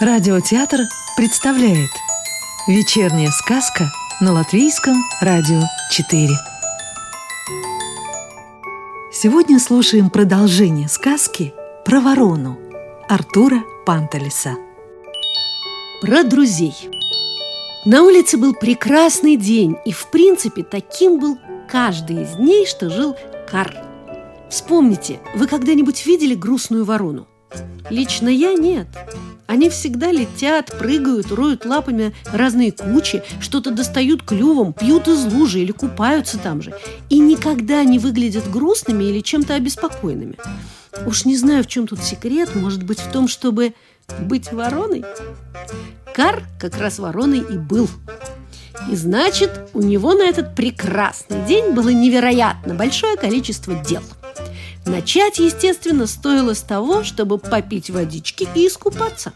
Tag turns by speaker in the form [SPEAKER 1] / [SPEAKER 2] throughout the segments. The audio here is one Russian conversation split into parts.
[SPEAKER 1] Радиотеатр представляет Вечерняя сказка на Латвийском радио 4 Сегодня слушаем продолжение сказки про ворону Артура Пантелеса
[SPEAKER 2] Про друзей. На улице был прекрасный день И, в принципе, таким был каждый из дней, что жил Кар Вспомните, вы когда-нибудь видели грустную ворону? Лично я нет они всегда летят, прыгают, роют лапами разные кучи, что-то достают клювом, пьют из лужи или купаются там же. И никогда не выглядят грустными или чем-то обеспокоенными. Уж не знаю, в чем тут секрет, может быть, в том, чтобы быть вороной? Кар как раз вороной и был. И значит, у него на этот прекрасный день было невероятно большое количество дел – Начать, естественно, стоило с того, чтобы попить водички и искупаться.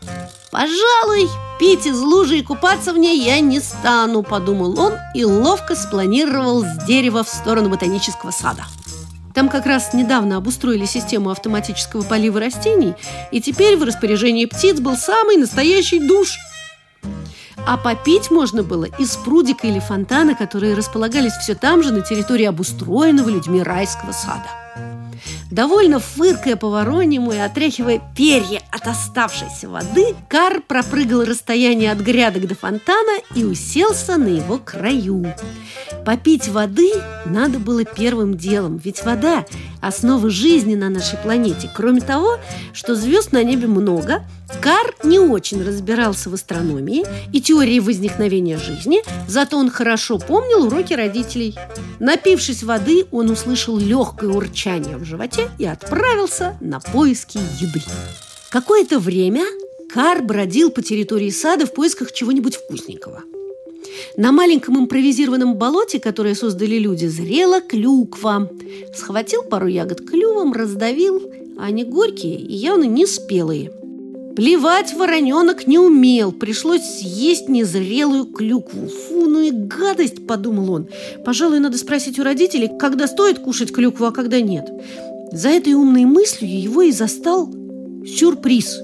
[SPEAKER 2] «Пожалуй, пить из лужи и купаться в ней я не стану», – подумал он и ловко спланировал с дерева в сторону ботанического сада. Там как раз недавно обустроили систему автоматического полива растений, и теперь в распоряжении птиц был самый настоящий душ. А попить можно было из прудика или фонтана, которые располагались все там же на территории обустроенного людьми райского сада. Довольно фыркая по вороньему и отряхивая перья от оставшейся воды, Кар пропрыгал расстояние от грядок до фонтана и уселся на его краю. Попить воды надо было первым делом, ведь вода – основа жизни на нашей планете. Кроме того, что звезд на небе много, Кар не очень разбирался в астрономии и теории возникновения жизни, зато он хорошо помнил уроки родителей. Напившись воды, он услышал легкое урчание в животе и отправился на поиски еды. Какое-то время Кар бродил по территории сада в поисках чего-нибудь вкусненького – на маленьком импровизированном болоте, которое создали люди, зрела клюква. Схватил пару ягод клювом, раздавил, а они горькие и явно не спелые. Плевать вороненок не умел, пришлось съесть незрелую клюкву. Фу, ну и гадость, подумал он. Пожалуй, надо спросить у родителей, когда стоит кушать клюкву, а когда нет. За этой умной мыслью его и застал сюрприз.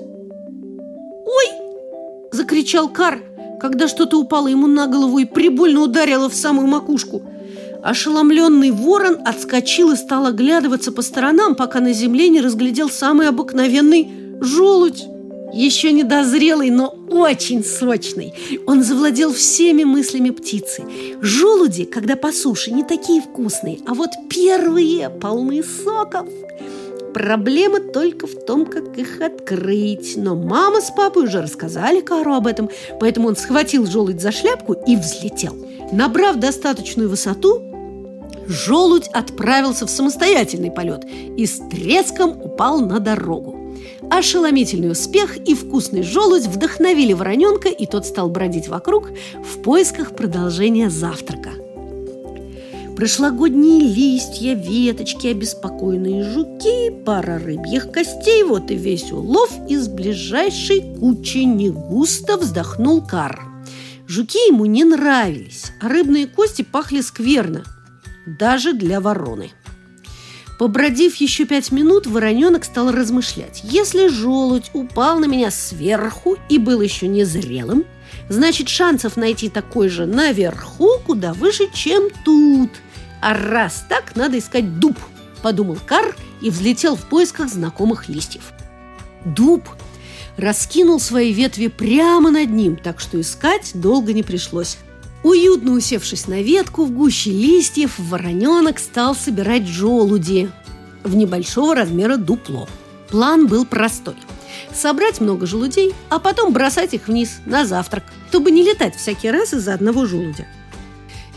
[SPEAKER 2] «Ой!» – закричал Кар, когда что-то упало ему на голову и прибольно ударило в самую макушку. Ошеломленный ворон отскочил и стал оглядываться по сторонам, пока на земле не разглядел самый обыкновенный желудь. Еще недозрелый, но очень сочный. Он завладел всеми мыслями птицы. Желуди, когда по суше, не такие вкусные, а вот первые полны соков – Проблема только в том, как их открыть. Но мама с папой уже рассказали Кару об этом, поэтому он схватил желудь за шляпку и взлетел. Набрав достаточную высоту, желудь отправился в самостоятельный полет и с треском упал на дорогу. Ошеломительный успех и вкусный желудь вдохновили вороненка, и тот стал бродить вокруг в поисках продолжения завтрака – Прошлогодние листья, веточки, обеспокоенные жуки, пара рыбьих костей, вот и весь улов из ближайшей кучи негусто вздохнул Кар. Жуки ему не нравились, а рыбные кости пахли скверно, даже для вороны. Побродив еще пять минут, вороненок стал размышлять. Если желудь упал на меня сверху и был еще незрелым, значит шансов найти такой же наверху куда выше, чем тут – а раз так, надо искать дуб, подумал Кар и взлетел в поисках знакомых листьев. Дуб раскинул свои ветви прямо над ним, так что искать долго не пришлось. Уютно усевшись на ветку в гуще листьев, вороненок стал собирать желуди в небольшого размера дупло. План был простой – собрать много желудей, а потом бросать их вниз на завтрак, чтобы не летать всякий раз из-за одного желудя.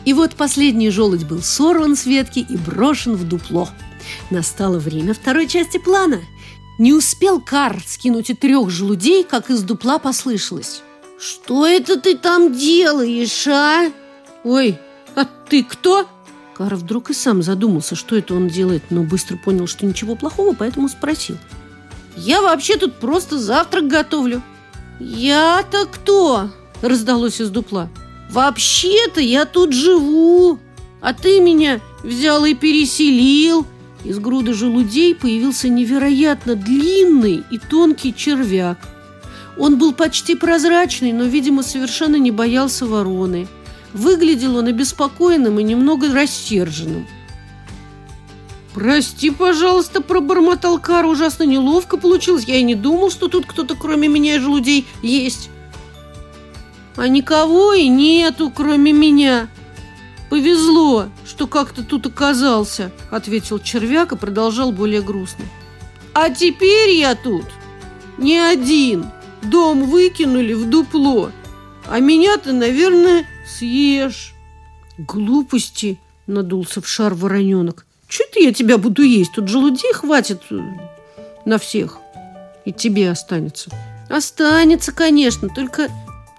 [SPEAKER 2] И вот последний желудь был сорван с ветки и брошен в дупло. Настало время второй части плана. Не успел Кар скинуть и трех желудей, как из дупла послышалось. «Что это ты там делаешь, а?» «Ой, а ты кто?» Кар вдруг и сам задумался, что это он делает, но быстро понял, что ничего плохого, поэтому спросил. «Я вообще тут просто завтрак готовлю». «Я-то кто?» – раздалось из дупла. Вообще-то я тут живу, а ты меня взял и переселил. Из груды желудей появился невероятно длинный и тонкий червяк. Он был почти прозрачный, но, видимо, совершенно не боялся вороны. Выглядел он обеспокоенным и немного рассерженным. «Прости, пожалуйста», – пробормотал Кар. Ужасно неловко получилось. Я и не думал, что тут кто-то, кроме меня и желудей, есть. «А никого и нету, кроме меня», «Повезло, что как-то тут оказался», — ответил червяк и продолжал более грустно. «А теперь я тут не один. Дом выкинули в дупло, а меня ты, наверное, съешь». «Глупости!» — надулся в шар вороненок. «Чего-то я тебя буду есть? Тут желудей хватит э, на всех. И тебе останется». «Останется, конечно, только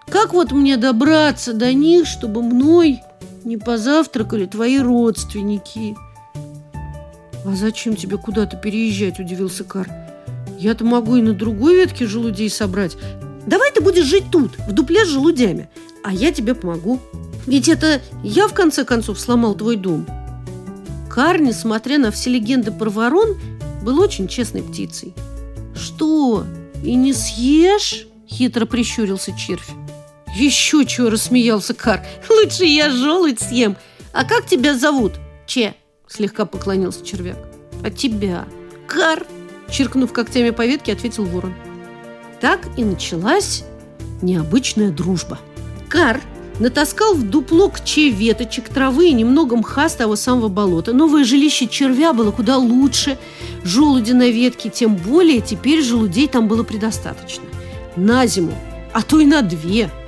[SPEAKER 2] как вот мне добраться до них, чтобы мной не позавтракали твои родственники. А зачем тебе куда-то переезжать, удивился Кар. Я-то могу и на другой ветке желудей собрать. Давай ты будешь жить тут, в дупле с желудями, а я тебе помогу. Ведь это я, в конце концов, сломал твой дом. Кар, несмотря на все легенды про ворон, был очень честной птицей. «Что, и не съешь?» – хитро прищурился червь. Еще чего рассмеялся Кар. Лучше я желудь съем. А как тебя зовут? Че? Слегка поклонился червяк. А тебя? Кар? Черкнув когтями по ветке, ответил ворон. Так и началась необычная дружба. Кар натаскал в дупло к че веточек, травы и немного мха с того самого болота. Новое жилище червя было куда лучше. Желуди на ветке, тем более теперь желудей там было предостаточно. На зиму, а то и на две –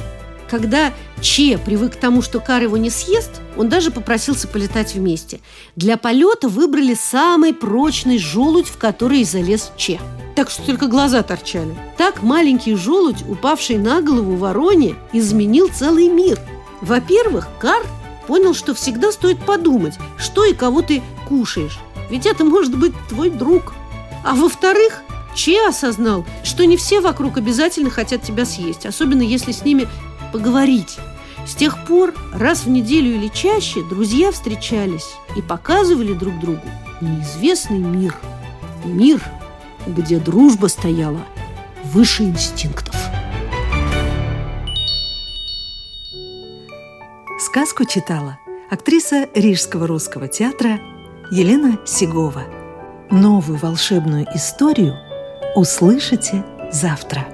[SPEAKER 2] когда Че привык к тому, что Кар его не съест, он даже попросился полетать вместе. Для полета выбрали самый прочный желудь, в который залез Че. Так что только глаза торчали. Так маленький желудь, упавший на голову вороне, изменил целый мир. Во-первых, Кар понял, что всегда стоит подумать, что и кого ты кушаешь. Ведь это может быть твой друг. А во-вторых, Че осознал, что не все вокруг обязательно хотят тебя съесть, особенно если с ними поговорить. С тех пор раз в неделю или чаще друзья встречались и показывали друг другу неизвестный мир. Мир, где дружба стояла выше инстинктов.
[SPEAKER 1] Сказку читала актриса Рижского русского театра Елена Сигова. Новую волшебную историю услышите завтра.